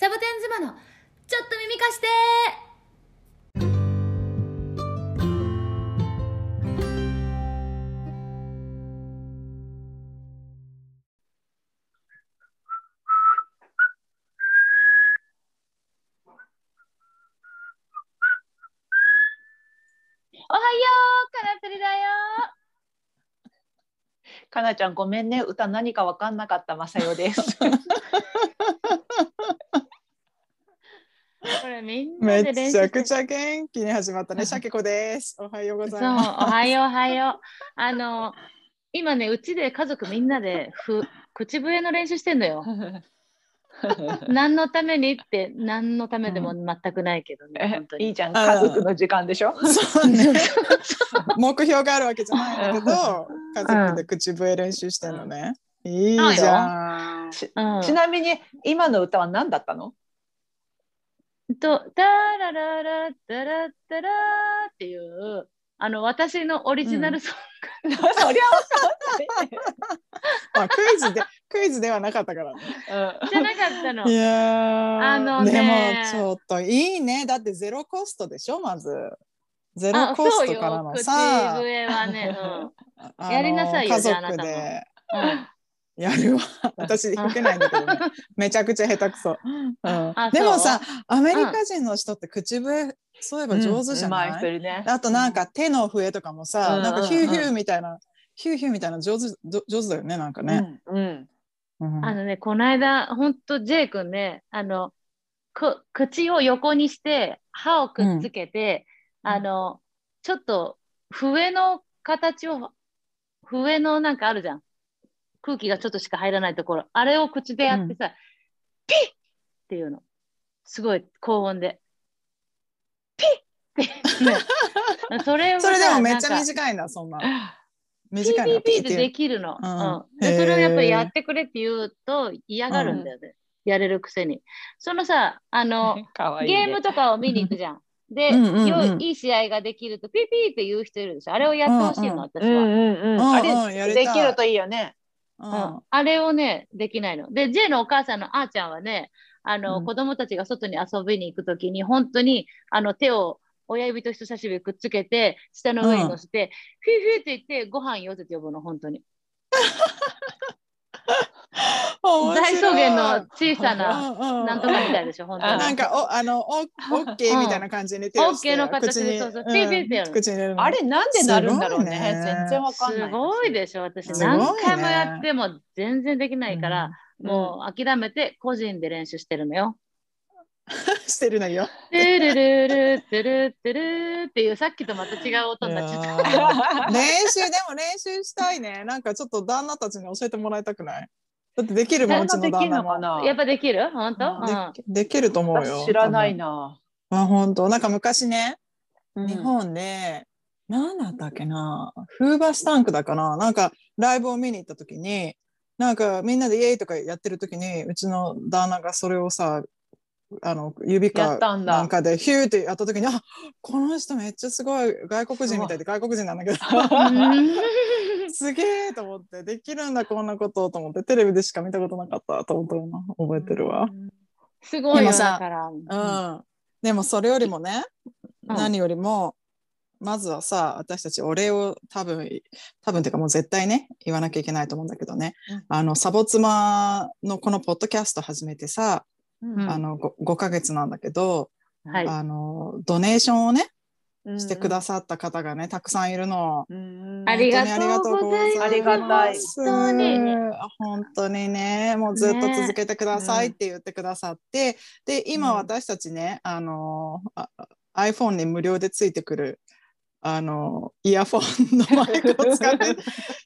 サボテン妻のちょっと耳貸して。おはようカラプリだよ。かなちゃんごめんね。歌何かわかんなかったまさよです。これみんめなで練習してちゃくちゃ元気に始まったね。シャケ子です。おはようございます。おはよう、おはよう。あの、今ね、うちで家族みんなでふ口笛の練習してんのよ。何のためにって、何のためでも全くないけどね、本当に。いいじゃんあ家族の時間でしょ？そうね。目標があるわけじゃないんだけど、家族で口笛練習してるのね。いいじゃん。ちうんちなみに今の歌は何だったの？と、タラララ、タラタラっていう、あの、私のオリジナルソンそ りゃわかんない。まあ、クイズで、クイズではなかったからね。グじゃなかったのい。やーあのねでもちょっといいね。だってゼロコストでしょ、まず。ゼロあ、コストからの、口さ、笛はね、うん。やりなさいよ家族でうんやるわ。私吹けないんだけどね。めちゃくちゃ下手くそ。うんあでもさ、アメリカ人の人って口笛、そういえば上手じゃない、うんね。あとなんか手の笛とかもさ、うんなんかヒューヒューみたいな、ヒューヒューみたいな上手ど上手だよね、なんかね。うんうん。うんあのね、この間、ほんと、ジェイ君ね、あの、く口を横にして、歯をくっつけて、うんあの、ちょっと、笛の形を、笛のなんかあるじゃん。空気がちょっとしか入らないところ。あれを口でやってさ、ピッっていうの。すごい高音で。ピッって、ね。それそれでもめっちゃ短いな、そんな。ピ短いな、ーピーピーって。できるの。うんでそれをやっぱりやってくれって言うと嫌がるんだよね。やれるくせに。そのさ、あの、ゲームとかを見に行くじゃん。で、うんうんうんよいい試合ができるとピーピーって言う人いるでしょ。あれをやってほしいの、うんうん私は。うんうんうん。うんあれできるといいよね。うんうんあれをね、できないの。で、J のお母さんのあーちゃんはね、あの、うん子供たちが外に遊びに行くときに、本当に、あの、手を親指と人差し指くっつけて、下の上に乗せて、フィーフィーって言って、ご飯よって呼ぶの、本当に。大草原の小さな、なんとかみたいでしょ、本当に。なんかおあのおオッケーみたいな感じに手をして、オッケーの形で口にそうそうピーピーってやるうん口に入れるのあれなんでなるんだろうね。全然わかんない。すごいでしょ、私。何回もやっても全然できないから、うんもう諦めて個人で練習してるのよ。してるのよ。トゥルルルトゥルトゥルっていうさっきとまた違う音になっちゃった。練習でも練習したいね。なんかちょっと旦那たちに教えてもらいたくない？だってできるもん、うちの旦那も。やっぱできる？本当、うん。でできると思うよ。私知らない多な。分。あ、本当？なんか昔ね、うん。日本で、なんだったっけな、フーバースタンクだかな、なんかライブを見に行った時に、なんかみんなでイエーイとかやってる時に、うちの旦那がそれをさ、あの指やかなんかでヒューってやった時に、あこの人めっちゃすごい外国人みたいで外国人なんだけど、うんすげえと思って、できるんだこんなことと思って、テレビでしか見たことなかったと思ったな、覚えてるわ。すごいよでもさだから。うん、でもそれよりもね、うん何よりもまずはさ私たちお礼を多分多分っていうかもう絶対ね言わなきゃいけないと思うんだけどね、うんあのサボ妻のこのポッドキャスト始めてさ、うんあの 5, 5ヶ月なんだけど、はい。あのドネーションをねうんしてくださった方がねたくさんいるの。うんありがとう本当にありがとうございます。ありがたい本当に。本当にね、もうずっと続けてくださいねって言ってくださって、で、今うん私たちね、あのあ iPhone に無料でついてくる、あのイヤフォンのマイクを使って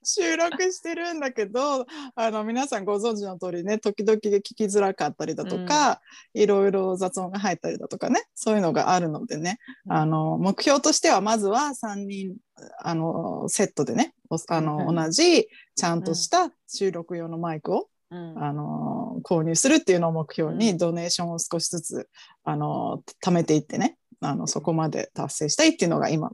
収録してるんだけどあの皆さんご存知の通りね時々聞きづらかったりだとか、いろいろ雑音が入ったりだとかねそういうのがあるのでね、うん。あの目標としてはまずは3人あのセットでねおあの、うん。同じちゃんとした収録用のマイクを、うん。あの購入するっていうのを目標に、うん。ドネーションを少しずつあの貯めていってねあのそこまで達成したいっていうのが今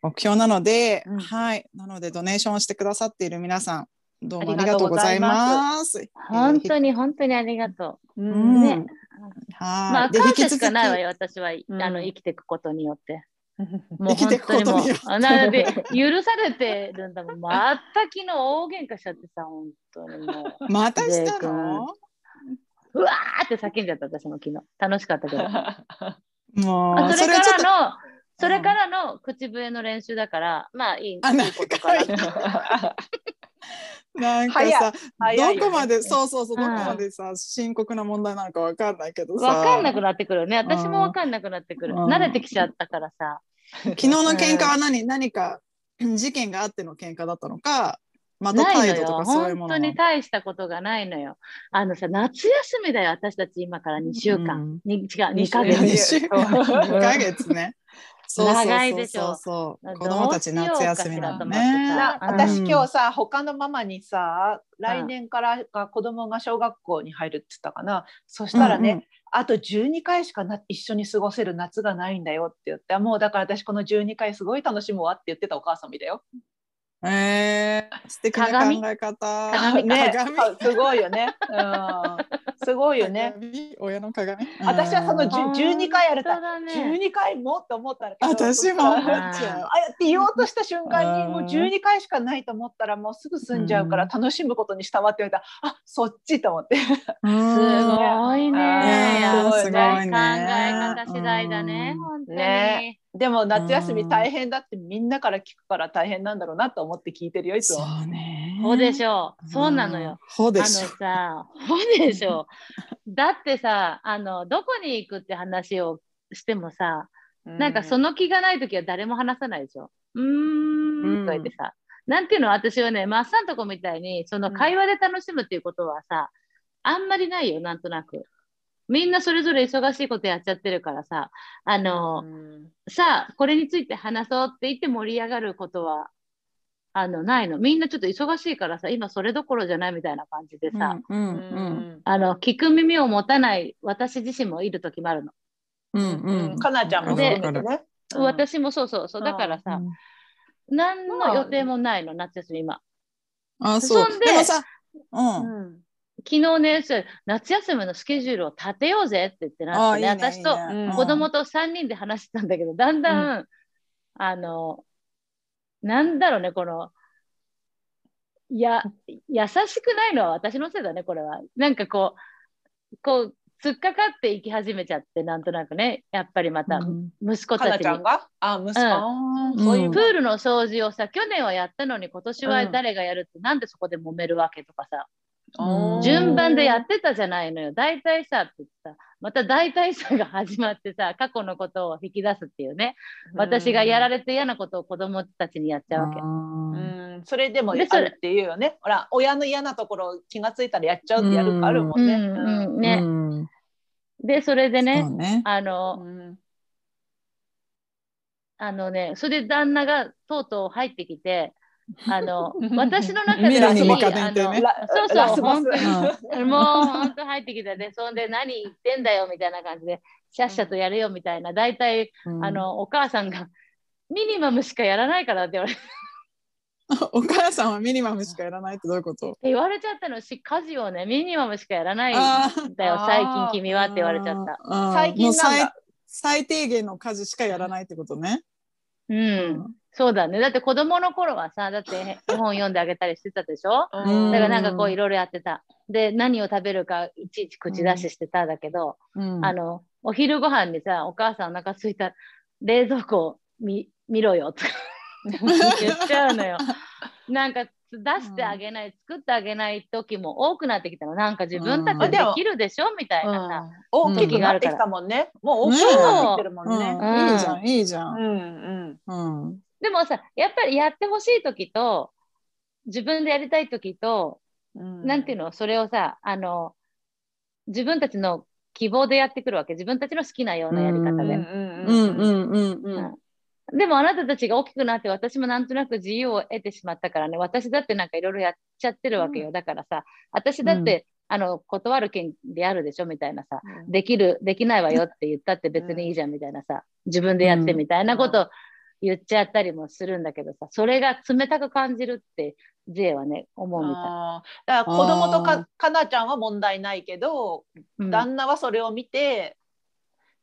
目標なので、うんはいなのでドネーションをしてくださっている皆さんどうもありがとうございまます。本当に本当にありがとううんねははい。まあ、で感謝しかないわ引よ、私は、うんあの生きていくことによって。もう生きていくことうあなで許されてるんだもん。また昨日大喧嘩しちゃってさ、本当にもう。き またしたの？うわーって叫んじゃった、私も昨日。楽しかったけど。もう、あそれからの、それからの口笛の練習だから、まあいいいいあなんかことかな。なんかさ、どこまで、そうそうそう、どうんこまでさ、深刻な問題なのかわかんないけどさ。わかんなくなってくるよね。私もわかんなくなってくる。うん慣れてきちゃったからさ。昨日の喧嘩は何、何か事件があっての喧嘩だったのか、またないのよ。態度とかそういう本ものなの？当に大したことがないのよ。あのさ、夏休みだよ、私たち今から2週間。うんに違う、2ヶ二月。週間、2ヶ月ね。そうそうそうそう長いでしょそう。どう子供たち夏休みなのね。なうん私今日さ他のママにさ来年からが子供が小学校に入るって言ったかなそしたらね、うんうんあと12回しかな一緒に過ごせる夏がないんだよって言ってもうだから私この12回すごい楽しむわって言ってたお母さんみたよ。えー、素敵な考鏡え方。鏡？ねすごいよね。うん、すごいよね。鏡？親の鏡？私はそのうんじゅ12回やれた本当だね。12回もって思ったら私も。思っちあゃう。あやって言おうとした瞬間にうん。もう12回しかないと思ったらもうすぐ済んじゃうからうん。楽しむことにしたわって言われたらあそっちと思って。すすごいね。すごいね。考え方次第だね、うん。本当に。ねでも夏休み大変だってみんなから聞くから大変なんだろうなと思って聞いてるよいつそも。うね。ほでしょう。そうなのよ。。ほあのでしょ。さ、ほでしょう。だってさ、あの、どこに行くって話をしてもさ、なんかその気がないときは誰も話さないでしょ。うーんとか言ってさ、なんていうの私はね、マッサンとこみたいに、その会話で楽しむっていうことはさ、あんまりないよ、なんとなく。みんなそれぞれ忙しいことやっちゃってるからさ、あの、うんさあ、これについて話そうって言って盛り上がることは、あの、ないの。みんなちょっと忙しいからさ、今それどころじゃないみたいな感じでさ、うんううんんあの、聞く耳を持たない私自身もいる時もあるの。うんううんん。かなちゃんもでね。うん私もそうそうそう。だからさ、何の予定もないの、夏休み今。あ、そう。そんででもさ、う。うんん昨日ね、夏休みのスケジュールを立てようぜって言ってなってね、あいいね私といいね。うん。子供と3人で話してたんだけど、だんだん、あの、なんだろうね、この、いや、優しくないのは私のせいだね、これは。なんかこう、こう、突っかかっていき始めちゃって、なんとなくね、やっぱりまたうん。息子かたちに。なちゃんが？あ息子、うん。プールの掃除をさ、去年はやったのに今年はうん。誰がやるって、なんでそこで揉めるわけとかさ、うん順番でやってたじゃないのよ。大体さって言ってさ、また大体さが始まってさ、過去のことを引き出すっていうね。私がやられて嫌なことを子供たちにやっちゃうわけ。ううんん、それでもあるっていうよね。ほら、親の嫌なところ気がついたらやっちゃうってやるかあるもんね。ね。んで、それでね、ね。あの、うんあのね、それで旦那がとうとう入ってきて、あの、私の中ではね。そうそう本当にもう本当入ってきたで、そんで何言ってんだよみたいな感じで、シャッシャとやれよみたいな、大体、うん。あの、お母さんが、ミニマムしかやらないからって言われて。お母さんはミニマムしかやらないってどういうこと？言われちゃったの。し、家事をね、ミニマムしかやらないんあだよ、最近君はって言われちゃった。最近なんだ。もう最最低限の家事しかやらないってことね。うん、そうだね。だって子供の頃はさ、だって 絵本読んであげたりしてたでしょ？うんだからなんかこういろいろやってた。で、何を食べるかいちいち口出ししてただけど、うんあの、お昼ご飯にさ、お母さんお腹空いた冷蔵庫を見見ろよとか 言っちゃうのよ。なんか出してあげない、作ってあげない時も多くなってきたの。なんか自分たちでできるでしょ？みたいなさ。大きくなってきたもんね。もう大きくなってきてるもんね。うんいいじゃん、いいじゃ。うんんうん。うん。でもさ、やっぱりやってほしい時と、自分でやりたい時と、うん。なんていうの、それをさ、あの、自分たちの希望でやってくるわけ。自分たちの好きなようなやり方で。うんうんうんうんうん。うん。でもあなたたちが大きくなって私もなんとなく自由を得てしまったからね、私だってなんかいろいろやっちゃってるわけよ。だからさ、私だって、あの、断る権利あるでしょ？みたいなさ、できる、できないわよって言ったって別にいいじゃんみたいなさ、自分でやってみたいなこと言っちゃったりもするんだけどさ、それが冷たく感じるって、J はね、思うみたい。だから子供とかかなちゃんは問題ないけど、うん。旦那はそれを見て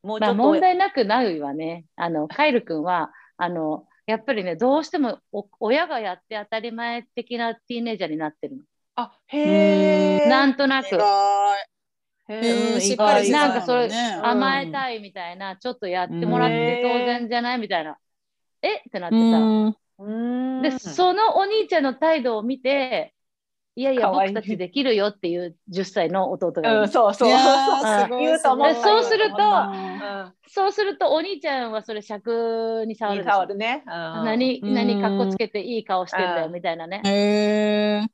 もうちまあ、ょっと、問題なくなるわね。あの、カイル君は、あの、やっぱりね、どうしてもお親がやって当たり前的なティーンエイジャーになってるの。あへえなんとなく。なんかそれね甘えたいみたいな、ちょっとやってもらって当然じゃないみたいな。え？ってなってさ。で、そのお兄ちゃんの態度を見て、いやいや、僕たちできるよっていう10歳の弟がいる。うん、そうそう。そう言うと思ったでそうするとそうすると、お兄ちゃんはそれ尺に触る何、うん。何、かっこつけていい顔してんだよ、うん。みたいなね。へえ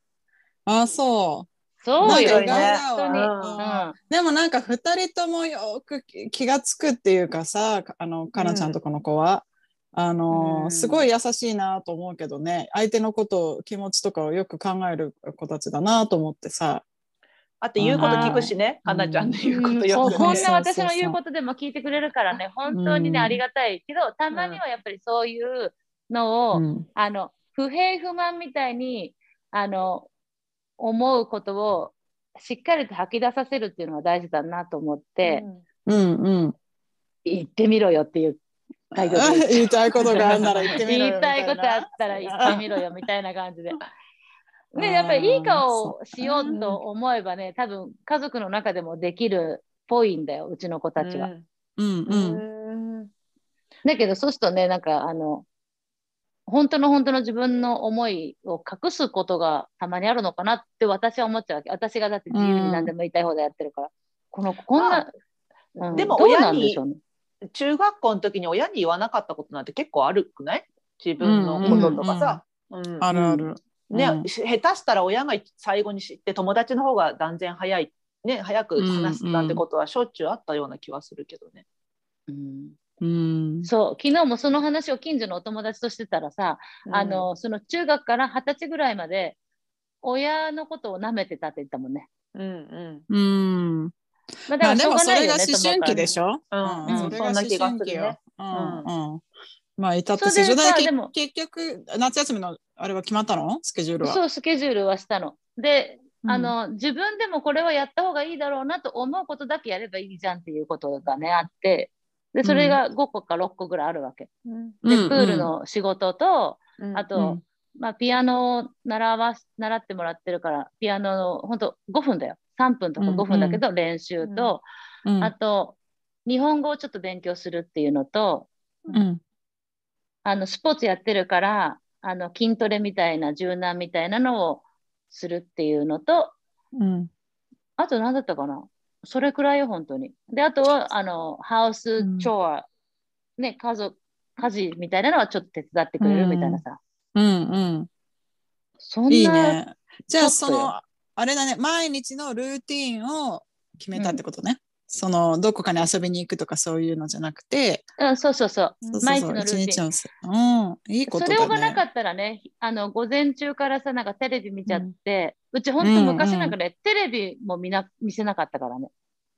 あそう。そうよ、ねでもなんか2人ともよく気がつくっていうかさあのかなちゃんとこの子は、あのうん。すごい優しいなと思うけどね。相手のこと気持ちとかをよく考える子たちだなと思ってさ。あと言うこと聞くしね、うん。かなちゃんの言うこうんとよくそうこんね。な私の言うことでも聞いてくれるからね、本当にね、うん。ありがたいけど、たまにはやっぱりそういうのを、うん。あの、不平不満みたいに、あの、思うことをしっかりと吐き出させるっていうのが大事だなと思って、うん。うん。言ってみろよっていう態度で 言いたいことがあら言ってみろよ 言いたいことあったら言ってみろよみたいな感じで。ね、やっぱりいい顔をしようと思えばね、多分家族の中でもできるっぽいんだよ、うちの子たちは。うんううんんだけど、そうするとね、なんかあの、本当の本当の自分の思いを隠すことがたまにあるのかなって私は思っちゃうわけ。私がだって自由に何でも言いたい放題やってるから。この、こんな、うんでもどう親になんでしょうね。中学校の時に親に言わなかったことなんて結構あるくない？自分のこととかさ。うんあるある。ね、うん。し下手したら親が最後に知って友達の方が断然早い、ね、早く話すなんてことはしょっちゅうあったような気はするけどね。うん。うん。そう、昨日もその話を近所のお友達としてたらさ、あの、その中学から二十歳ぐらいまで、親のことを舐めてたって言ったもんね。うんうん。うんまあ、だからしょうがないよね、それが思春期でしょ？ょうん。うん。それが思春期よするね。うん。うん。うん。まあ至ってそれで正常だけさでも結局夏休みのあれは決まったの？スケジュールは。そう、スケジュールはしたの。で、うん。あの、自分でもこれはやった方がいいだろうなと思うことだけやればいいじゃんっていうことがね、あって、で、それが5個か6個ぐらいあるわけ。うん。で、うん。プールの仕事と、うん。あと、うん。まあ、ピアノを習わす習ってもらってるから、ピアノの本当5分だよ。3分とか5分だけど、練習と、うん。あと、日本語をちょっと勉強するっていうのと、うん。あの、スポーツやってるから、あの、筋トレみたいな、柔軟みたいなのをするっていうのと、うん。あと何だったかな？それくらいよ、本当に。で、あとは、あの、ハウスチョア、ね、家族、家事みたいなのはちょっと手伝ってくれるみたいなさ。うんそんな、うんいいね。じゃあそのあれだね。毎日のルーティンを決めたってことね。そのどこかに遊びに行くとかそういうのじゃなくて、うん、そうそうそう。そうそう毎そう。一日のルーティン。うん。いいことね。れがなかったらね、あの、午前中からさ、なんかテレビ見ちゃって、うち本当昔なんかね、テレビも見な、見せなかったからね。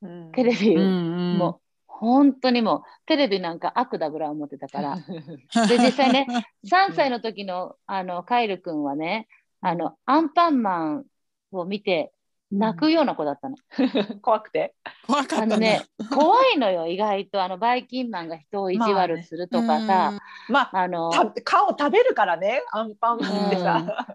うん。テレビうんうん、もう、本当にもう、テレビなんか悪だぐらい思ってたから。で、実際ね、3歳の時の、あの、カイル君はね、あの、アンパンマンを見て、泣くような子だったの。怖くて？怖かったあのね、怖いのよ、意外と。あの、バイキンマンが人を意地悪するとかさ、まああの、た顔食べるからねアンパンマンってさ。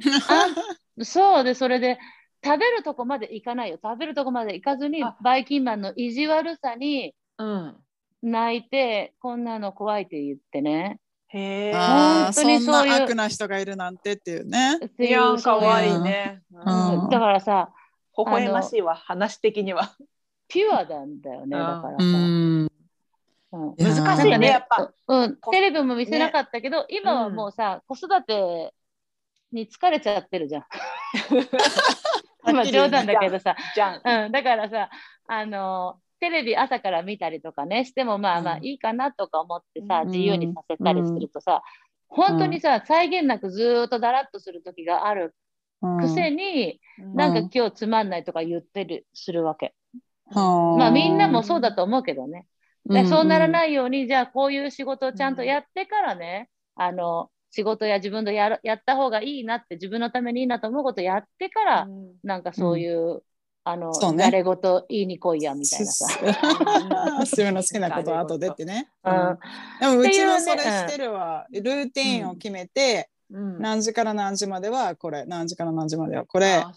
あそうで、それで、食べるとこまで行かないよ。食べるとこまで行かずにあ、バイキンマンの意地悪さにうん。泣いて、こんなの怖いって言ってね。へえ。本当にそういうな悪な人がいるなんてっていうね。いやん可愛いね。ううんんだからさ、微笑ましいわ話的には。ピュアなんだよね、だからうさ。んうん難しいねやっぱ。うん、こテレビも見せなかったけど、今はもうさ、子育てに疲れちゃってるじゃん。今冗談だけどさ、じゃん。うん、だからさ、あのテレビ朝から見たりとかね、してもまあまあうんいいかなとか思ってさ、うん自由にさせたりするとさ、本当にさ、際限なくずーっとだらっとする時があるくせに、なんか今日つまんないとか言ってる、するわけ。まあみんなもそうだと思うけどね。だからそうならい。ないように、じゃあこういう仕事をちゃんとやってからね、あの仕事や自分でやるやった方がいいなって自分のためにいいなと思うことやってから、うん。なんかそういう、あのそうね。誰事言いに来いやみたいなさ。自分の好きなことは後でってね。うん。うん。でもうちのっていうねそれしてるわ、ルーティンを決めて、うん。何時から何時まではこれ何時から何時まではこれ、あ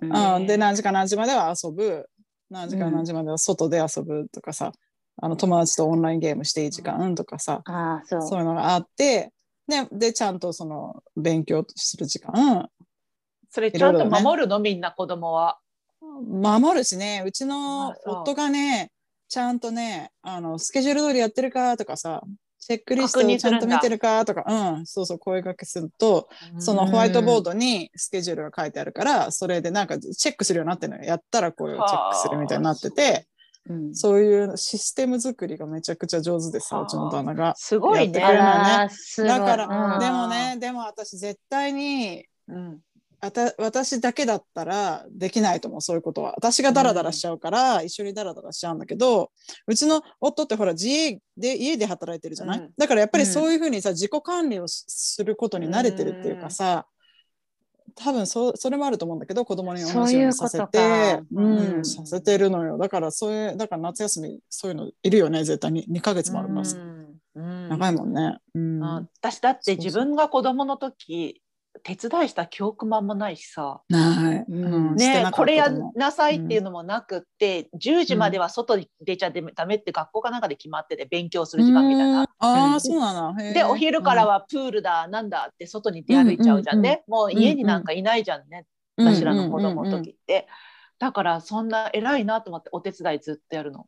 う。ん。うん、で何時から何時までは遊ぶ。何時から何時までは外で遊ぶとかさ、あの友達とオンラインゲームしていい時間とかさ、ああそう。そういうのがあって。ででちゃんとその勉強する時間。それちゃんと守るの？みんな子供は。守るしね。うちの夫がねちゃんとねあのスケジュール通りやってるかとかさチェックリストをちゃんと見てるかとか。うんそうそう声掛けするとそのホワイトボードにスケジュールが書いてあるからそれでなんかチェックするようになってるのよ。やったらこれをチェックするみたいになってて。うん。そういうシステム作りがめちゃくちゃ上手でさうちの旦那が。すごいね。ね。だから、うん。でもねでも私絶対にうん私だけだったらできないと思うそういうことは。私がダラダラしちゃうから、一緒にダラダラしちゃうんだけどうちの夫ってほら自営で家で働いてるじゃない、うん。だからやっぱりうん。そういうふうにさ自己管理をしすることに慣れてるっていうかさ、多分そそれもあると思うんだけど子供に同じようにさせてうん。うんさせてるのよ。だからそういうだから夏休みそういうのいるよね絶対に。2ヶ月もあります、うん。長いもんね、うん。うん私だって自分が子供の時手伝いした記憶もあんまないしさ、ない、うん。これやんなさいっていうのもなくって、10時までは外に出ちゃダメって学校かなんかで決まってて勉強する時間みたいな。うん。あそうなの。でお昼から、はプールだなんだって外に出歩いちゃうじゃんね、もう家になんかいないじゃんね、うん。私らの子供の時って、だからそんな偉いなと思ってお手伝いずっとやるの。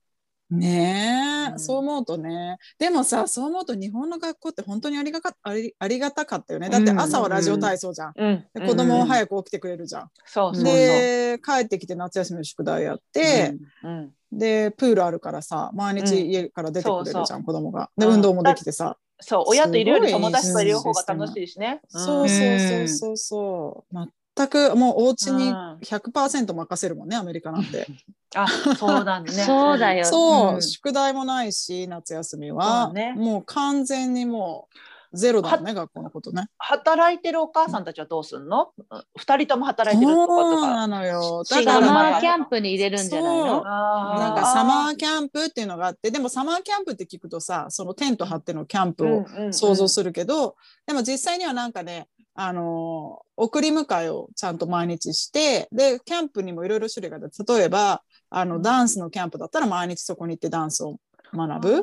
ねえ、うんそう思うとね。でもさ、そう思うと日本の学校って本当にありがかありありがたかったよね。だって朝はラジオ体操じゃん。うんで子供はい、早く起きてくれるじゃん。そうそうそう。で、帰ってきて夏休みの宿題やって、うんで、プールあるからさ、毎日家から出てくれるじゃん、そうそう子供が。で、うん運動もできてさ。そう親といるより友達といる方が楽しいしね。そうそうそうそうそう。全くもうお家にうん100%任せるもんね、アメリカなんて。あそうなんね。そうだ よそう、うん宿題もないし夏休みは、ねもう完全にもうゼロだね学校のことね。働いてるお母さんたちはどうすんの？二人とも働いてるとことか。そうなのよ。だからサマーキャンプに入れるんじゃないの？なんかサマーキャンプっていうのがあってでもサマーキャンプって聞くとさそのテント張ってのキャンプを想像するけど、でも実際にはなんかねあのー送り迎えをちゃんと毎日してでキャンプにもいろいろ種類があって例えばあのダンスのキャンプだったら毎日そこに行ってダンスを学ぶ。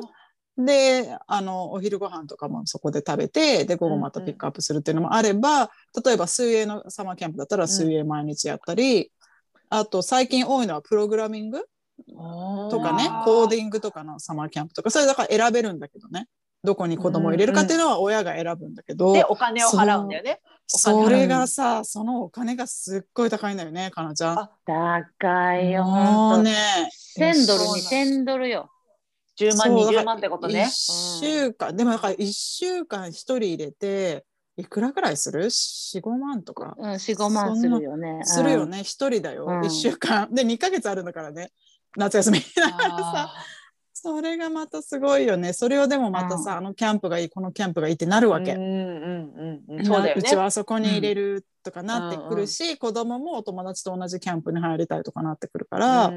であのお昼ご飯とかもそこで食べてで午後またピックアップするっていうのもあれば、例えば水泳のサマーキャンプだったら水泳毎日やったり、あと最近多いのはプログラミングとかねコーディングとかのサマーキャンプとかそれだから選べるんだけどねどこに子供を入れるかっていうのは親が選ぶんだけど、でお金を払うんだよね。それがさそのお金がすっごい高いんだよねかなちゃん。あ高いよ、も。うね1000ドル、そう2000ドルよ。10万そう20万ってことね。1週間、でもだから1週間1人入れていくらぐらいする ?45 万とかうん、4、5万するよね。するよね、1人だよ、うん1週間で2ヶ月あるんだからね夏休みだからさあそれがまたすごいよね。それをでもまたさ、あのキャンプがいいこのキャンプがいいってなるわけ、ーうんうんうんうん。そうだよね。うち。はあそこに入れるとかなってくるし、子供もお友達と同じキャンプに入りたいとかなってくるから、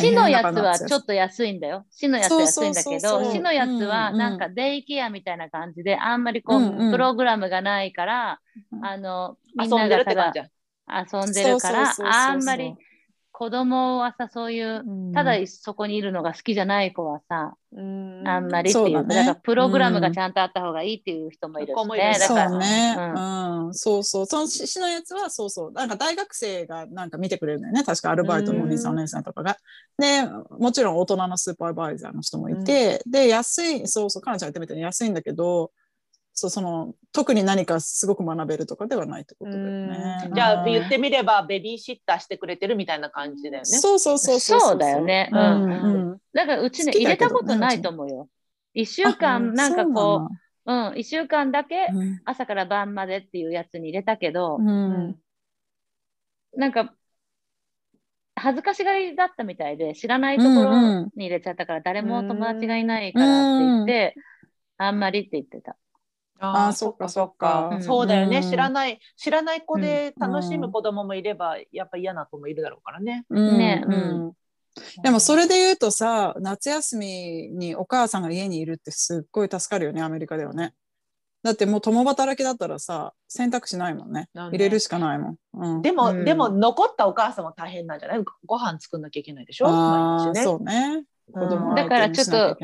市のやつはちょっと安いんだよ。市のやつは安いんだけど、市のやつはうんうんなんかデイケアみたいな感じで、あんまりこう、うんうん。プログラムがないから、うんあの、みん遊んでるながた。遊んでるからあんまり子供はさ、そういう、ただそこにいるのが好きじゃない子はさ、うん。あんまりっていううだね。だからプログラムがちゃんとあった方がいいっていう人もいるしね。子もいるし。そうだから、ね、ううん、そうそう、その市市のやつはそうそう、なんか大学生がなんか見てくれるんだよね、確かアルバイトのお兄さん、うんお姉さんとかが。で、もちろん大人のスーパーバイザーの人もいて、で、安い、そうそう、かなちゃんが言ってみたいに安いんだけど、そうその特に何かすごく学べるとかではないってことだよね。じゃあうん言ってみればベビーシッターしてくれてるみたいな感じだよね。そうそうそうそうそうだよね。ううんん。うんだからうちね、入れたことないと思うよ。一週あ間、なんかこそうう、うん、一週間だけ朝から晩までっていうやつに入れたけど、うん。なんか、恥ずかしがりだったみたいで、知らないところに入れちゃったから、誰も友達がいないからって言って、あんまりって言ってた。あーそっかそっか。うん。そうだよね、うん。知らない知らない子で楽しむ子供もいれば、やっぱ嫌な子もいるだろうからね。ね。うん。うん。でもそれで言うとさ夏休みにお母さんが家にいるってすっごい助かるよねアメリカではね。だってもう共働きだったらさ選択肢ないもんね。入れるしかないもん。うん、でも、うん。でも残ったお母さんも大変なんじゃない？ごご飯作んなきゃいけないでしょ？毎日ね。そうね。子供うんだからちょっと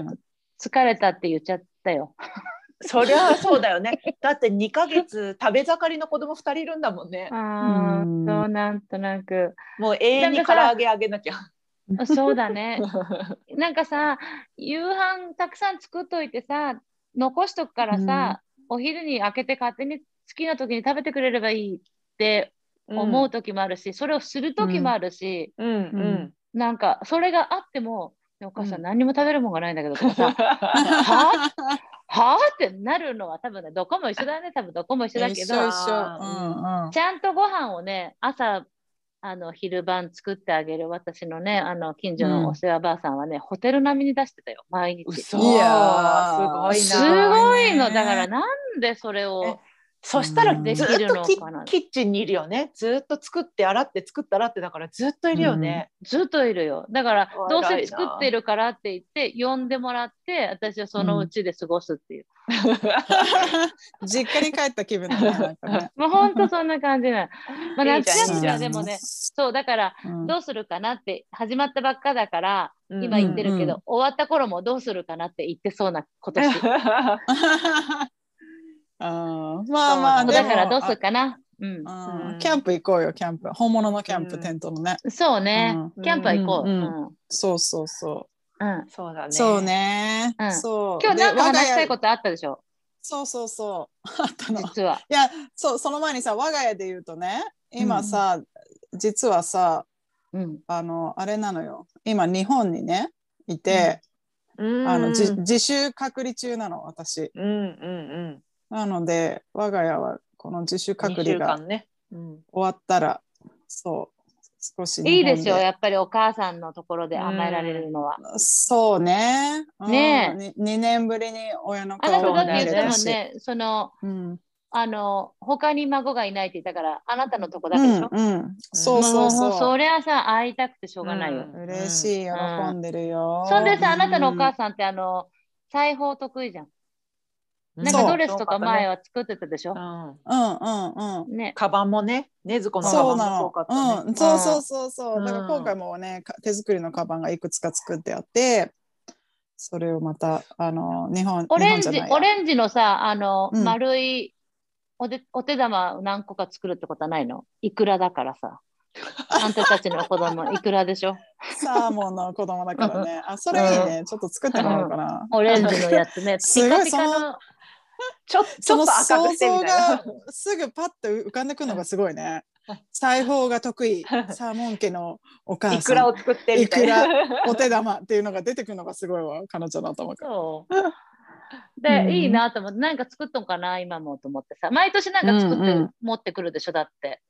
疲れたって言っちゃったよ。そりゃそうだよね。だって2ヶ月食べ盛りの子供2人いるんだもんね。あうんーそうなんとなく。もう永遠に唐揚げあげなきゃ。そうだね。なんかさ、夕飯たくさん作っといてさ、残しとくからさ、お昼に開けて勝手に好きな時に食べてくれればいいって思う時もあるし、それをする時もあるし、うんうん。なんかそれがあっても、お母さうん。ん何にも食べるもんがないんだけどとかさ、は？は？あってなるのは多分ね、どこも一緒だね、多分どこも一緒だけど、一緒一緒。あうんうん。ちゃんとご飯をね、朝、あの昼晩作ってあげる。私のね、あの近所のお世話ばあさんはね、ホテル並みに出してたよ、毎日。いやー。すごいな。ごいの、ねだからなんでそれをえ。そしたらうんずっできるとキのかな？キッチンにいるよね。ずっと作って洗って作って洗ってだからずっといるよね。ずっといるよ。だからどうせ作ってるからって言って、呼んでもらって、私はそのうちで過ごすっていう。実家に帰った気分だ もう本当そんな感じなの。まあ、夏休みはでもね、そう、だから、うんどうするかなって、始まったばっかだから、うん今言ってるけど、うん終わった頃もどうするかなって言ってそうな今年。あーまあまあだからどうするかな？うん。キャンプ行こうよキャンプ。本物のキャンプ、うんテントのね。そうね、うん。キャンプは行こう。ううんん。うん。そうそうそう。そうだね。そうね、うん。そう。今日なんか話したいことあったでしょ？そうそうそう。あったの。い実は。やそうその前にさ我が家で言うとね今さ、実はさうん。あのあれなのよ。今日本にねいて、うん。あのじ自主隔離中なの私。うんうんなので我が家はこの自主。2週隔離が終わったらそう少しいいですよ、やっぱりお母さんのところで甘えられるのは。そうね。うんねに 2, 年ぶりに親の顔を見れたし。ね、その、うん、あの、他に孫がいないって言ったから、あなたのとこだうんけでしょ、うん、そうそうもうそそりゃさ、会いたくてしょうがないよ。うん嬉しい、喜んでるよ。そんでさ、あなたのお母ささんって、あの、裁縫得意じゃん。うん。なんかドレスとか前は作ってたでしょ、うん。ん、うんうんうん。ね。カバンもね、ねずこのカそうなバンもそうかの、ったね。うん、そうそうそうそう、うん。だから今回もねか手作りのカバンがいくつか作ってあってそれをまたあの日本オレンジオレンジのさ、あの、うん。丸いおでお手玉何個か作るってことはないの？いくらだからさ。あんたたちの子供いくらでしょ？サーモンの子供だからね。あそれいいね、ちょっと作ってもらおうかな、オレンジのやつね。ピカピカの。ちょちょっと赤想くしてみ像たいなが。すぐパッと浮かんでくるのがすごいね。裁縫が得意、サーモン家のお母さん。いくらを作ってみたいな。お手玉っていうのが出てくるのがすごいわ、彼女の頭から。で、うんいいなと思って、なんか作っとんかな、今もと思ってさ。毎年なんか作って、うんうん持ってくるでしょ、だって。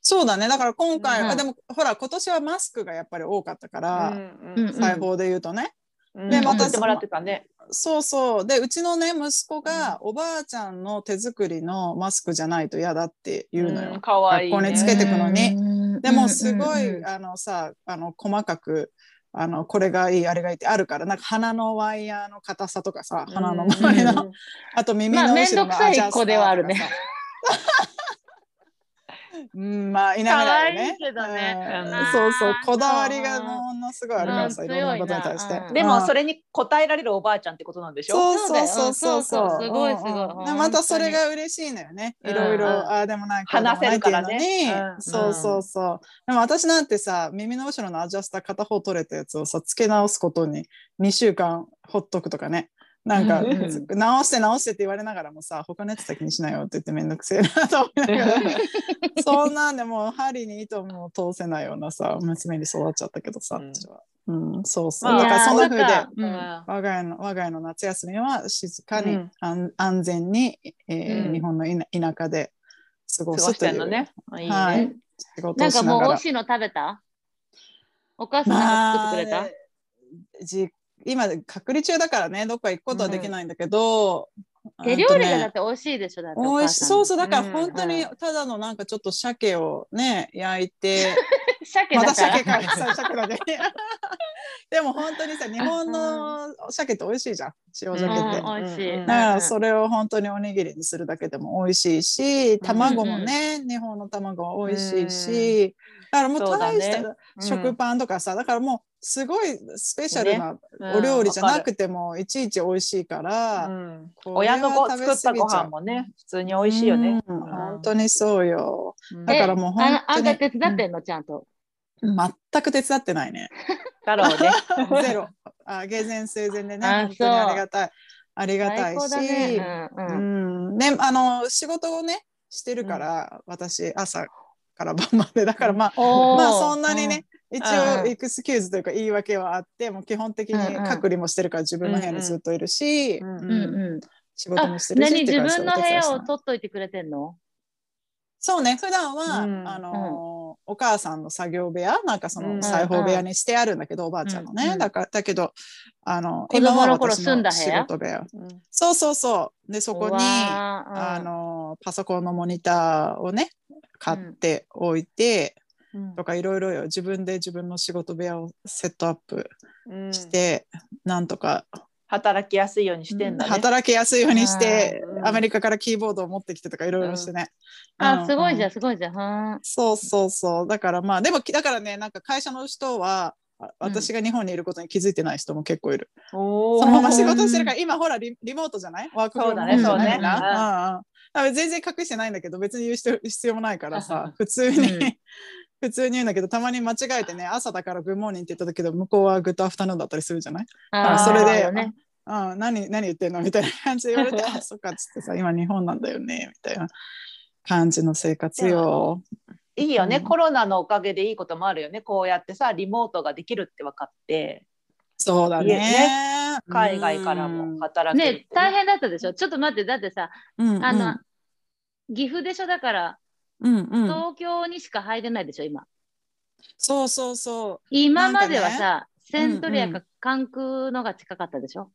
そうだね、だから今回、うんあでもほら、今年はマスクがやっぱり多かったから、うん裁縫で言うとね。うん。でまた作ってもらってたね。そうそう。で、うちのね、息子がおばあちゃんの手作りのマスクじゃないと嫌だって言うのよ。んかわいいね。学校につけてくのに。うん。でもすごい、うんうん。あのさあの細かくあのこれがいいあれがいいってあるから。なんか鼻のワイヤーの硬さとかさ鼻の周りの、うん。あと耳まあの後ろのアジャスターとかさ子ではあるね。うんまあ否めないよね。可愛いけどね。うん。うん。そうそうこだわりがうんものすごいあるからさ、うんいろんな。ことに対して、でもうん。それに応えられるおばあちゃんってことなんでしょ？そうそうそうそう。そうすごいすごい。またそれが嬉しいのよね。うん。いろいろ、うん。ああでもないこうでも話せるからね。そうそうそう。でも私なんてさ耳の後ろのアジャスター片方取れたやつをさ付け直すことに2週間ほっとくとかね。なんか、うん直して直してって言われながらもさ他のやつ先にしなよって言ってめんどくせえなと思いながら。そんなんでもう針に糸も通せないようなさ娘に育っちゃったけどさ、うん。私は。うん、そうそう、まあだからそんな風でいやーうん我が家の我が家の夏休みは静かに、うん。安安全に、えーうん。日本の田田舎で過ごすという。のね。いいはい。ね。仕事なんかをしながら。もう美味しいの食べた？お母さん作ってくれた、まあじ今隔離中だからねどっか行くことはできないんだけど、手料理がだねって美味しいでしょ、だって。美味しいそうそうだからうん本当にうただのなんかちょっと鮭をね焼いて 鮭まだから。た鮭か。さ鮭だね。でも本当にさ日本の鮭って美味しいじゃん塩鮭って、うんだ美味しい。うんからそれを本当におにぎりにするだけでも美味しいし卵もね、日本の卵は美味しいし、だからもう大した食パンとかさ、だからもうすごいスペシャルなうんお料理じゃなくてもいちいち美味しいから、うんこれは親のご食べ作ったご飯もね普通に美味しいよね。うん本当にそうよ。うんだからもう本当にああんた手伝ってんの、ちゃんと？全く手伝ってないね。だろうね。ゼロ。あ、下前生前でね、あ本当にありがたい。ありがたいし、だね。ううんん、ね、あの仕事をねしてるから、私朝から晩までだからまあ、まあそんなにね、一応うんエクスキューズというか言い訳はあってもう基本的にうんうん。隔離もしてるから自分の部屋にずっといるし、うんうん。うん。仕事もしてるし何自分の部屋を取っといてくれてんの？そうね普段は、うんあのーお母さんの作業部屋なんかそうんの裁縫部屋にしてあるんだけど、おばあちゃんのね、うんうん。だからだけどあの今は頃私の住んだ部屋？仕事部屋。うん。そうそうそう。でそこにうあのパソコンのモニターをね買っておいて、うんとかいろいろよ。自分で自分の仕事部屋をセットアップうん。して、なんとか。働きやすいようにしてんだね。働きやすいようにして、うん。アメリカからキーボードを持ってきてとかいろいろしてね。あ、すごいじゃんん、すごいじゃん。はそうそうそう。だからまあ、でも、だからね、なんか会社の人は、私が日本にいることに気づいてない人も結構いる。おー。そのまま仕事してるから、今ほらリリモートじゃない？ワークフロームじゃない？そうだねね。うん全然隠してないんだけど、別に言う必要 必要もないからさ、普通に、うん。普通に言うんだけど、たまに間違えてね、朝だからグッモーニングって言った時けど、向こうはグッドアフタヌーンだったりするじゃない？あーそれで、ね。あうん、何何言ってんの？みたいな感じで言われて、あ、そっかっつってさ、今日本なんだよね、みたいな感じの生活よ。いいよね、うん。コロナのおかげでいいこともあるよねこうやってさリモートができるって分かって。そうだね。海外からも働けるってね、大変だったでしょ？ちょっと待って、だってさ、うん、あの、岐阜でしょ、だから、うんうん、東京にしか入れないでしょ、今。そうそうそう。今まではさ、セントリアかうんう関空のが近かったでしょ？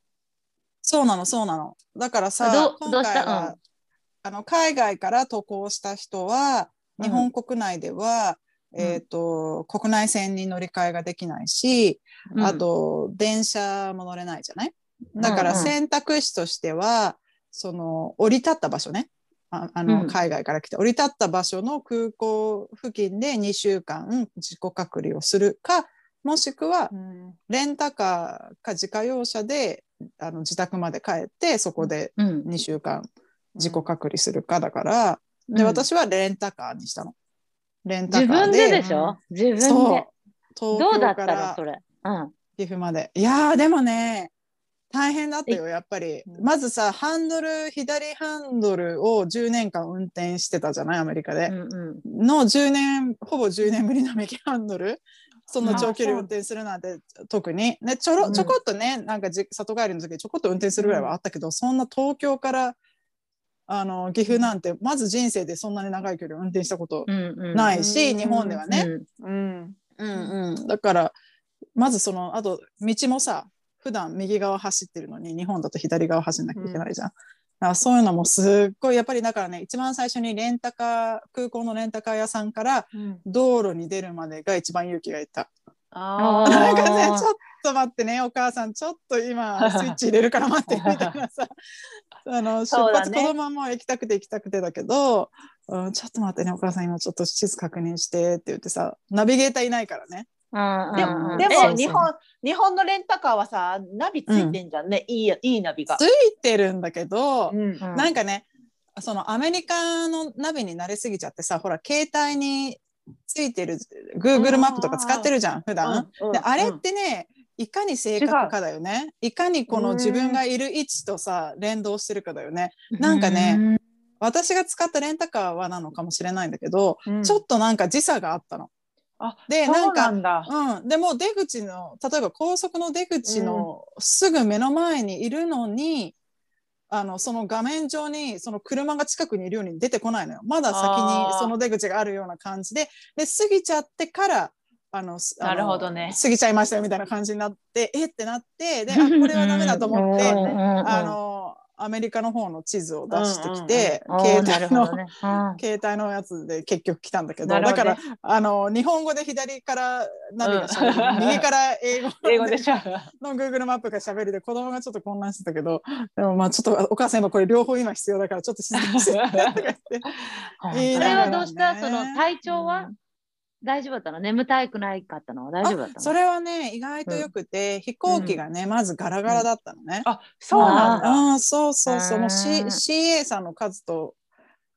そうなの、そうなの。だからさど、今どうした？回は、あの海外から渡航した人は、うん。日本国内では、うん。えっ、と、国内線に乗り換えができないし、うん。あと、電車も乗れないじゃない？だからうん。うん選択肢としては、その降り立った場所ね。ああのうん海外から来て降り立った場所の空港付近で2週間自己隔離をするかもしくはうんレンタカーか自家用車であの自宅まで帰ってそこでうん。2週間自己隔離するかだから、でうん私はレンタカーにしたの。レンタカ自ー分でででしょ？自分そうで。東どうだったの京からそれ？うん。岐阜まで。いやーでもね大変だったよやっぱり。うん。まずさハンドル左ハンドルを10年間運転してたじゃないアメリカで。うんうん。の10年ほぼ10年ぶりの右ハンドル。そんな長距離運転するなんて特に、ね、ちょうん。ろちょこっとね、なんかじ里帰りの時にちょこっと運転するぐらいはあったけど、そんな東京からあの岐阜なんてまず人生でそんなに長い距離運転したことうんうん。ないし、うん日本ではね、うん。うんうん、だからまずそのあと道もさ普段右側走ってるのに日本だと左側走んなきゃいけないじゃん。だからそういうのもすっごいやっぱりだからね一番最初にレンタカー空港のレンタカー屋さんからうん道路に出るまでが一番勇気がいった。ああーなんかねちょっと待ってねお母さんちょっと今 スイッチ入れるから待ってみたいなさ あの出発、このまま行きたくて行きたくてだけど、うん、ちょっと待ってねお母さん今ちょっと地図確認してって言ってさナビゲーターいないからね。うんでうんうんでも日本日本のレンタカーはさナビついてんじゃんね、いいいいナビが。つ。いてるんだけど、うん。うんなんかねそのアメリカのナビに慣れすぎちゃってさほら携帯についてる Google マップとか使ってるじゃん普段。うんであれってねいかに正確かだよね。いかにこの自分がいる位置とさ連動してるかだよね。なんかね私が使ったレンタカーはなのかもしれないんだけど、うん。ちょっとなんか時差があったの。あでなんか。うん、でも出口の例えば高速の出口のすぐ目の前にいるのに、あのその画面上にその車が近くにいるように出てこないのよ。まだ先にその出口があるような感じで。で過ぎちゃってからあのなるほどね。過ぎちゃいましたよみたいな感じになってえ？ってなってであこれはダメだと思って うんうんうんあのアメリカの方の地図を出してきて、おー 携帯の、なるほどね。うん。携帯のやつで結局来たんだけどね。からあの日本語で左からナビがしゃべる、う ん右から英語英語でしょ。の Google マップがしゃべりで子供がちょっと混乱してたけどでもまあちょっとお母さん今これ両方今必要だからちょっと静かにして。とか言っていいそれなはどうした？ねその体調は？うん大丈夫だったの？眠たくないかったの？大丈夫だったの？それはね意外とよくて、飛行機がねまずガラガラだったのね。あ、そうなんだ。ああそうそうそう。もう、CA さんの数と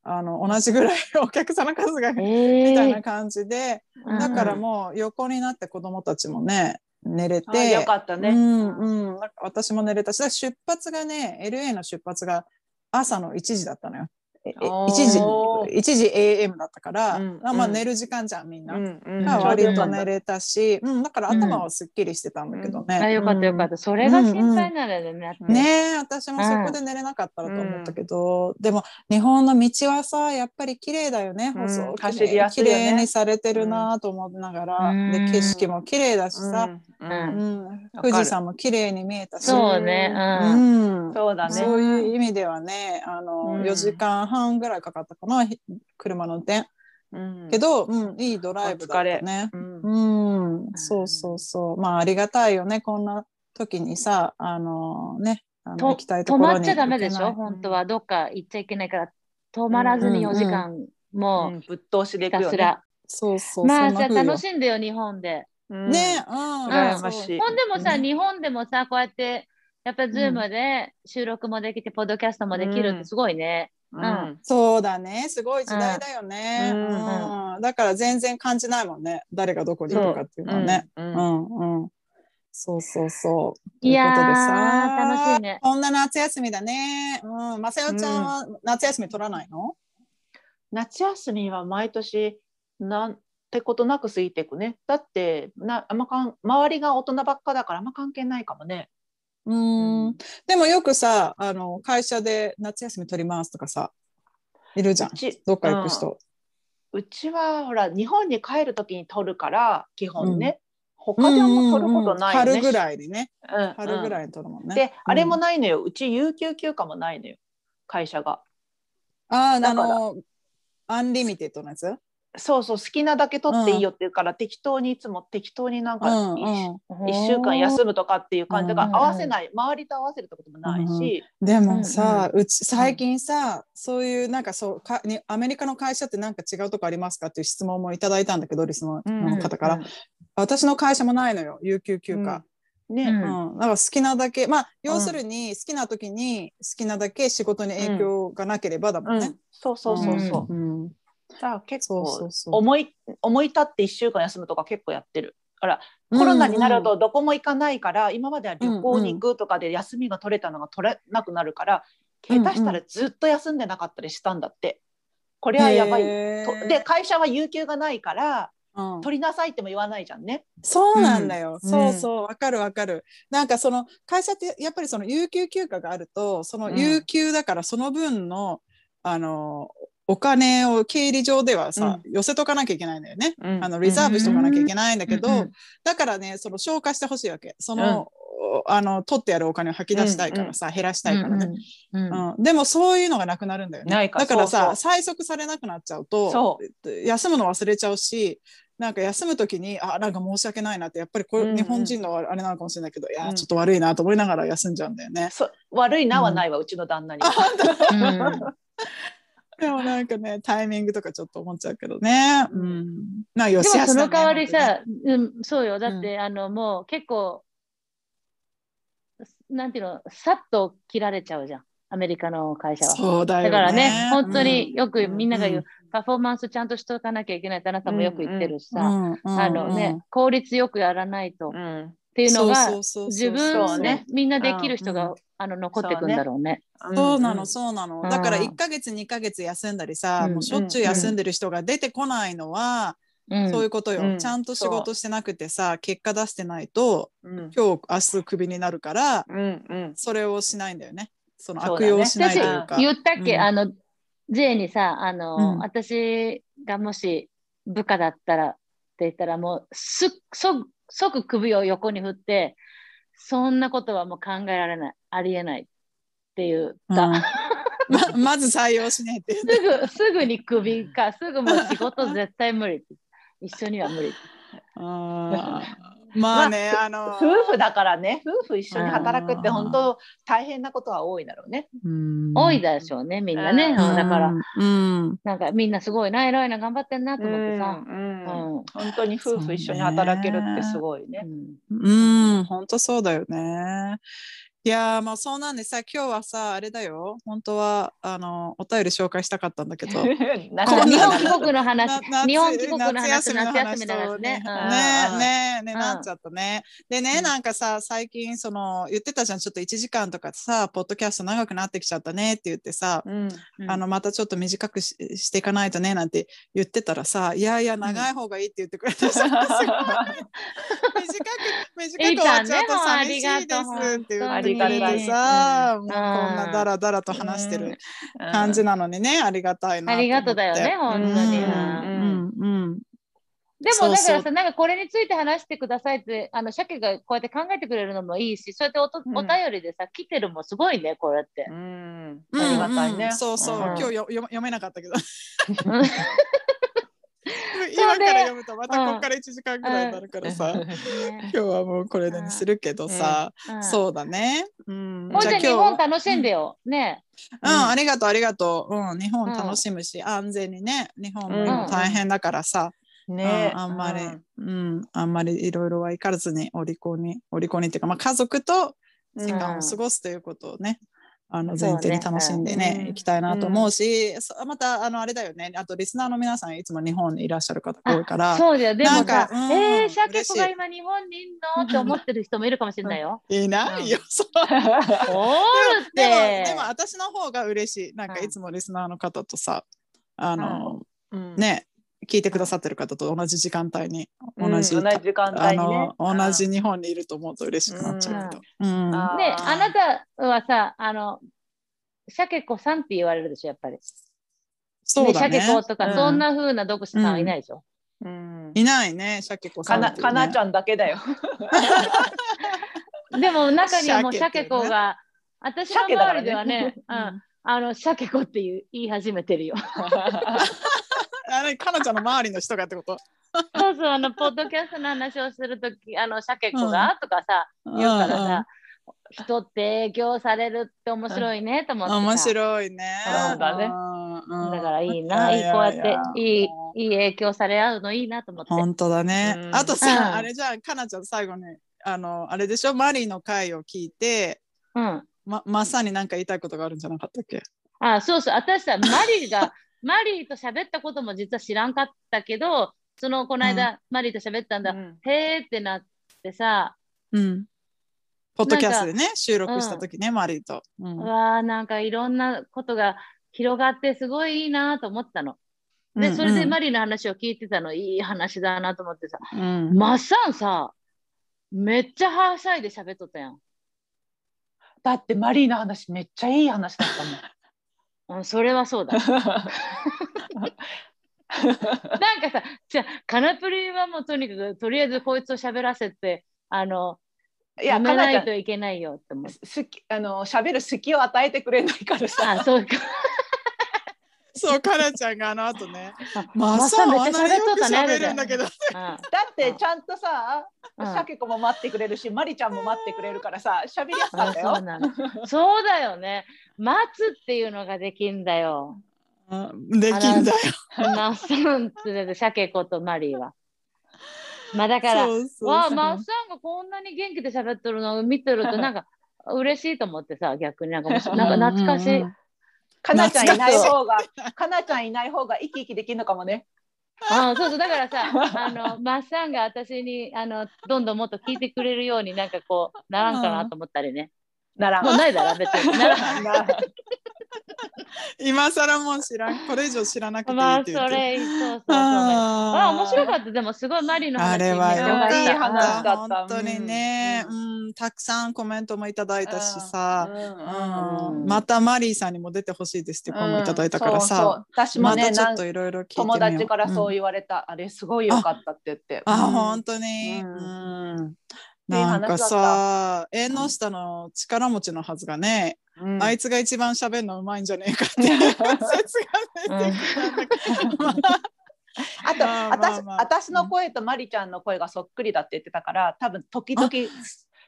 あの同じぐらいお客さんの数がえみたいなー感じで、うん。だからもう横になって子供たちもね寝れあてよかったね。うんうん、なんか私も寝れたし出発がね LA の出発が朝の1時だったのよ。ええおー。1時1時 AM だったから、うんあまあうん。寝る時間じゃんみんな。うんうん。まあ割と寝れれたし、うん、だから頭はすっきりしてたんだけどね。あよかったよかった。それが心配なのよね。うんねえ私もそこで寝れなかったらと思ったけど、でも日本の道はさやっぱり綺麗だよね、うん細くね走りやすいよね。綺麗にされてるなと思いながら、うん。で景色も綺麗だしさ、ううん。富士山も綺麗に見えたし。そうね。ううん。んそうだね。そういう意味ではねあの、うん。4時間半ぐらいかかったかなひ車の運転。うん。けど、うん、いいドライブだったね。うん。うん、そうそうそう。まあありがたいよね。こんな時にさ、あのね、あのと行きたいと止ころにまっちゃダメでしょ？本当は。どっか行っちゃいけないから止まらずに4時間もうんぶっ通しでひいくよね。たすら。そうそう。まあさそんな風よ楽しんでよ日本で。うん。ね、うん、羨ましい。ほんでもさ、ね日本でもさこうやってやっぱズームで収録もできて、ポッドキャストもできるってすごいね。うんそうだね。すごい時代だよね。ううんん、だから全然感じないもんね。誰がどこにいるかっていうのはね。ううんん、うん。そうそうそう。といやことでさ楽しいね。こんな夏休みだね。うん。まさよちゃんは夏休み取らないの？夏休みは毎年なんてことなく過ぎていくね。だってなあんまかん周りが大人ばっかだからあんま関係ないかもね。うん。でもよくさ、あの会社で夏休み取りますとかさ、いるじゃんどっか行く人。うちはほら日本に帰るときに取るから基本ね。他であんま取ることないよね。春ぐらいにね。うんい。春ぐらいに取るもんね。で、あれもうんないのよ。うち有給休暇もないのよ。会社が。ああ、あの、アンリミテッドのやつ？そうそう好きなだけ取っていいよって言うから、適当にいつも適当になんかうん一うん。一週間休むとかっていう感じだからうん合わせない、周りと合わせるってこともないし、でもさ、うち最近さ、そういうなんかそうかにアメリカの会社ってなんか違うとこありますかっていう質問もいただいたんだけどリスのの方から、私の会社もないのよ。有給休暇、ね、うん。うん、だから好きなだけまあ要するに好きな時に好きなだけ仕事に影響がなければだもんね。うん。そうそうそうそう。うんじゃあ結構思い思い立って1週間休むとか結構やってる。あらコロナになるとどこも行かないから、今までは旅行に行くとかで休みが取れたのが取れなくなるから、うんうん下手したらずっと休んでなかったりしたんだって。これはやばい。で会社は有給がないからうん取りなさいっても言わないじゃんね。そうなんだよ。うんそうそう、わかるわかる。なんかその会社ってやっぱりその有給休暇があると、その有給だからその分の、あのお金を経理上ではさ、寄せとかなきゃいけないんだよね。あのリザーブしとかなきゃいけないんだけど、うんうんだからね、その消化してほしいわけ。その、あの取ってやるお金を吐き出したいからさ、減らしたいからね。うんうんうん、でもそういうのがなくなるんだよね。だからさ催促されなくなっちゃうとそ休むの忘れちゃうしなんか休む時にあなんか申し訳ないなってやっぱりこれ、うんうん。日本人のあれなのかもしれないけどいやうん。ちょっと悪いなと思いながら休んじゃうんだよね。そ悪いなはないわ、うちの旦那には。うんでもなんかねタイミングとかちょっと思っちゃうけどね。うん、なんかよでしあしだねもその代わり本さ、うん、そうよ。だって、あの、もう結構、なんていうの、さっと切られちゃうじゃん。アメリカの会社は。そうだよね。だからね、本当にうんよくみんなが言う、うんパフォーマンスちゃんとしとかなきゃいけないってあなたもよく言ってるしさ、うんうんあのね、効率よくやらないとっうんていうのが、そうそうそうそう。自分そうね。みんなできる人が、うん。あの残っていくんだろうね。そうなの、そうなの。うん。だから1ヶ月、2ヶ月休んだりさ、うん。もうしょっちゅう休んでる人が出てこないのは、うん。そういうことよ、うん。ちゃんと仕事してなくてさ、結果出してないと、うん。今日、明日クビになるから、うんうん。それをしないんだよね。その悪用をしないというか。言ったっけ、うん。あの J にさあの、うん。私がもし部下だったらって言ったらもうす即即首を横に振ってそんなことはもう考えられない。ありえないって言っうん。た。ままず採用しねって言ってすぐ、すぐにクビか、すぐもう仕事絶対無理。一緒には無理。って。あー。まあね、あの夫婦だからね。夫婦一緒に働くってうん本当大変なことは多いだろうね。うん。多いでしょうね、みんなね。だから、うん。なんかみんなすごいな、偉いな、頑張ってんなと思ってさ。うん本当に夫婦一緒に働けるってすごいね。うんうん、本当そうだよね。いやーまあそうなんでさ今日はさあれだよ。本当はあのお便り紹介したかったんだけど。日本帰国の話な、日本帰国の話、夏夏休みの話ね。ね。ねねうん。なっちゃったね。でね、うん。なんかさ最近その言ってたじゃん。ちょっと1時間とかさポッドキャスト長くなってきちゃったねって言ってさ、うん。うん。あのまたちょっと短くししていかないとねなんて言ってたらさいやいや長い方がいいって言ってくれたじゃん、短く 短く終わっちゃうと寂しいですって言ってくれてさ、もうこんなダラダラと話してる感じなのにね、ありがたいなありがとうだよね、本当に。ううんんうん。でもそうそう。だからさ、なんかこれについて話してくださいって、あの、鮭がこうやって考えてくれるのもいいし、そうやっておとうん。お便りでさ、来てるもすごいね、こうやって。うん。うん。ありがたいね。うん。そうそう、うん。今日よ読読めなかったけど。う ん 今から読むとまたここから1時間ぐらいになるからさ、ね今日はもうこれでにするけどさ、うん。そうだね、うん、じゃ日今日本楽しんでよ。ね。うん、ありがとうありがとう、うん、日本楽しむし、安全にね。日本も今大変だからさ、ね。うん。あんまり、うん。あんまりいろいろは行かずにお利口にお利口にっていうか、まあ、家族と時間を過ごすということをね、あの前提に楽しんでねうん。行きたいなと思うし、そまたあのあれだよね。あとリスナーの皆さんいつも日本にいらっしゃる方が多いからそうだよ。でもなんかさ、うんえー、鮭嬉しい子が今日本にいんの？って思ってる人もいるかもしれないよ。い。ないよ、そうおるっでもて。でも私の方が嬉しい。なんかいつもリスナーの方とさあの、うん。ね聞いてくださってる方と同じ時間帯にうん同じ,、同じ時間あ帯に同じ日本にいると思うと嬉しくなっちゃうけど。うんあーね、あなたはさ、あの、鮭子さんって言われるでしょ、やっぱり。そうだね。鮭子とか、うんそんな風な読者さんはいないでしょ。うんいないね、シャケ子さかなんっていうね。かなちゃんだけだよ。でも中にはもう鮭子が、私の周りではね、うん、あの、鮭子っていう言い始めてるよ。あれ、かなちゃんの周りの人がってこと？そうそう、あの、ポッドキャストの話をするとき、あの、鮭子が、とかさ、言うからさ、人って影響されるって面白いねと思ってさ。面白いね。そうだね。うん。だからいいな、いいこうやっていやいい、いい影響され合うのいいなと思って。本当だね。うん。あとさ、うん。あれじゃん、かなちゃん最後に、あの、あれでしょ、マリーの回を聞いて、うん。ま、まさに何か言いたいことがあるんじゃなかったっけ？あ、そうそう、私さ、マリーが、マリーと喋ったことも実は知らんかったけど、その、この間、マリーと喋ったんだ、うんへーってなってさ、うん。ポッドキャストでね、収録した時ね、マリーと。ううんわー、なんかいろんなことが広がってすごいいいなと思ったの。で、それでマリーの話を聞いてたの、いい話だなと思ってさ、うんマッサンさ、めっちゃはしゃいで喋っとったやん。だってマリーの話めっちゃいい話だったもん。うん、それはそうだ。なんかさ、じゃあカナプリはもうとにかく、とりあえずこいつを喋らせて、あの、いや、止めかないといけないよって思って。好きあの喋る隙を与えてくれないからさ。あ、そうか。そう、かなちゃんがあの後ね、ああんサンめっちゃなによく喋っとったね。喋るんだけど、うんだってちゃんとさ、うんシャケ子も待ってくれるし、マリちゃんも待ってくれるからさ、喋りやすかあったよ。そうなの。そうだよね。待つっていうのができんだよ。うんできんだよ。マッサンってシャケ子とマリーは。まあだから、わあ、マッサンがこんなに元気で喋ってるのを見てると、なんか嬉しいと思ってさ、逆になんかなんか懐かしい。うんうんうんかなちゃんいない方が、かなちゃんいない方が生き生きできるのかもね。ああそうそうだからさ あのマッサンが私にあのどんどんもっと聞いてくれるようになんかこうならんかなと思ったりね、ならん。もうないだろ別に。ならん 今更もう知らん、これ以上知らなくていいまあって言ってる。それそうそうそうああ面白かった。でもすごいマリーの話あれはよかいい話た。だった本当にね、ううん、たくさんコメントもいただいたしさ、うん。うん。またマリーさんにも出てほしいですって声もいただいたからうんそうそさ、う私もねまたちょっといろいろ。友達からそううん言われた、あれすごい良かったって言って。あ、うん。本当に、うん。うん。なんかさ縁の下の力持ちのはずがね、うんあいつが一番喋るのうまいんじゃねえかっていう 説が出てきたんだけど、まああと、まあまあ私まあ私の声とマリちゃんの声がそっくりだって言ってたから多分時々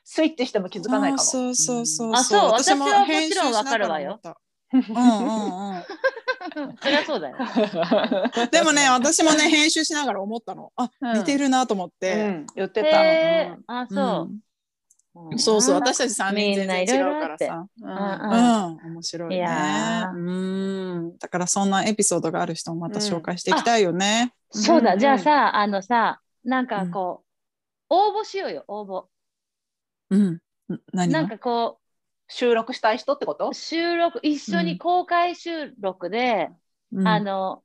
スイッチしても気づかないかも。あそうそうそうあそう私も私はもちろんわかるわよ。うんうんうん。そりゃそうだよ。でもね、私もね、編集しながら思ったの。あ、うん似てるなと思っうて。ん、言ってた。へーあ、うそう。ん。そうそう、ん私たち三人全然違うからさ。うん。うんうん、面白いね。うん、だからそんなエピソードがある人もまた紹介していきたいよね。そうだ、うんじゃあさ、あのさ、なんかこう、応募しようよ、応募。うん。何なんがかこ収録したい人ってこと？う、収録、一緒に公開収録で、うん。あの、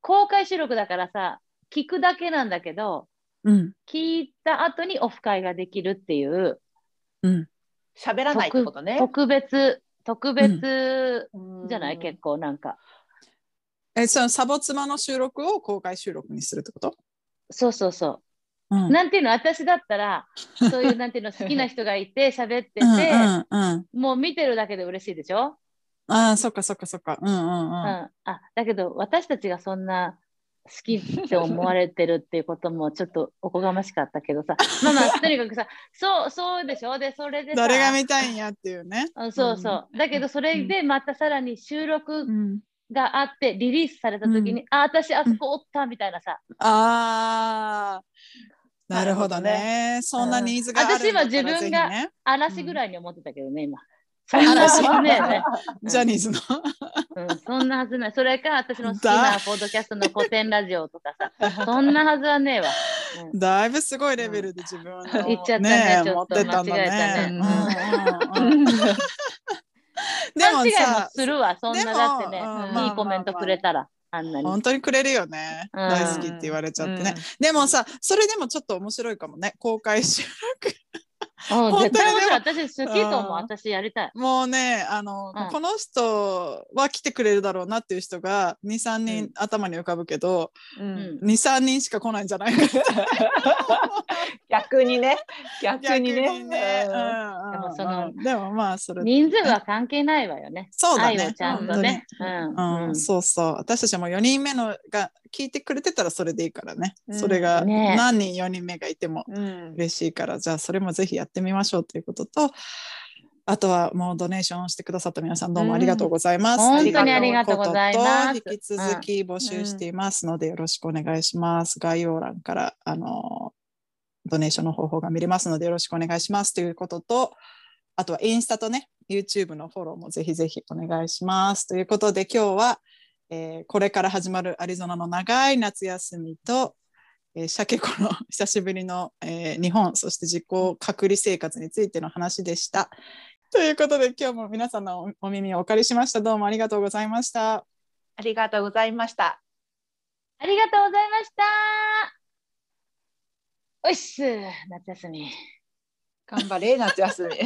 公開収録だからさ、聞くだけなんだけど、うん。聞いた後にオフ会ができるっていう、うん。喋らないってことね。特別、特別うんじゃない、結構なんか。え、そのサボ妻の収録を公開収録にするってこと？そうそうそう。うん。なんていうの、私だったら、そういう、なんていうの、好きな人がいて、喋ってて、うんうんうん。もう見てるだけで嬉しいでしょ、ああ、そっかそっかそっか。うんうんうん、うん。あ、だけど、私たちがそんな好きって思われてるっていうこともちょっとおこがましかったけどさ、まあまあ、とにかくさ、そう、そうでしょで、それでさ、誰が見たいんやっていうね。うんそうそう。だけど、それでまたさらに収録ん。があって、リリースされた時に、うあ、私あそこおったみたいなさ、ああ。なるほどね。そんなニーズがあるんだったら私は自分が嵐ぐらいに思ってたけどね、今。そんな ねジャ ニーズの？うん、そんなはずない。それか、私の好きなポッドキャストの古典ラジオとかさ、そんなはずはねえわ。うんだいぶすごいレベルで自分の、言っちゃったねちょっと間違えたね でもさ、するわ、そんなだってね、いいコメントくれたら、あんなに。本当にくれるよね。うん大好きって言われちゃってね。でもさ、それでもちょっと面白いかもね。公開収録。うん、本当に私好きと思う。うん。私やりたい。もうね、あの、うん。この人は来てくれるだろうなっていう人が2、3人頭に浮かぶけど、ううん。ん2、3人しか来ないんじゃないか 逆にね。逆逆にね。にね。うん。でもそのうん。でもまあ、それ人数は関係ないわよね。そうだね。ちゃんとね。うん。うんうん。そうそう。私たちも4人目のが聞いてくれてたらそれでいいからね、うん。それがね何人4人目がいてもうん。嬉しいから、じゃあそれもぜひやってみましょうということとあとはもうドネーションしてくださった皆さんどうもありがとうございます。うん本当にありがとうございますことと引き続き募集していますのでよろしくお願いします。概要欄からあのドネーションの方法が見れますのでよろしくお願いしますということとあとはインスタとね YouTube のフォローもぜひぜひお願いします。ということで今日は、えーこれから始まるアリゾナの長い夏休みと、えー、シャケ子の 久しぶりの、えー日本そして実行隔離生活についての話でした。ということで今日も皆さんのおお耳をお借りしました。どうもありがとうございました。ありがとうございました。ありがとうございました。おいっす、夏休み。頑張れ、夏休み。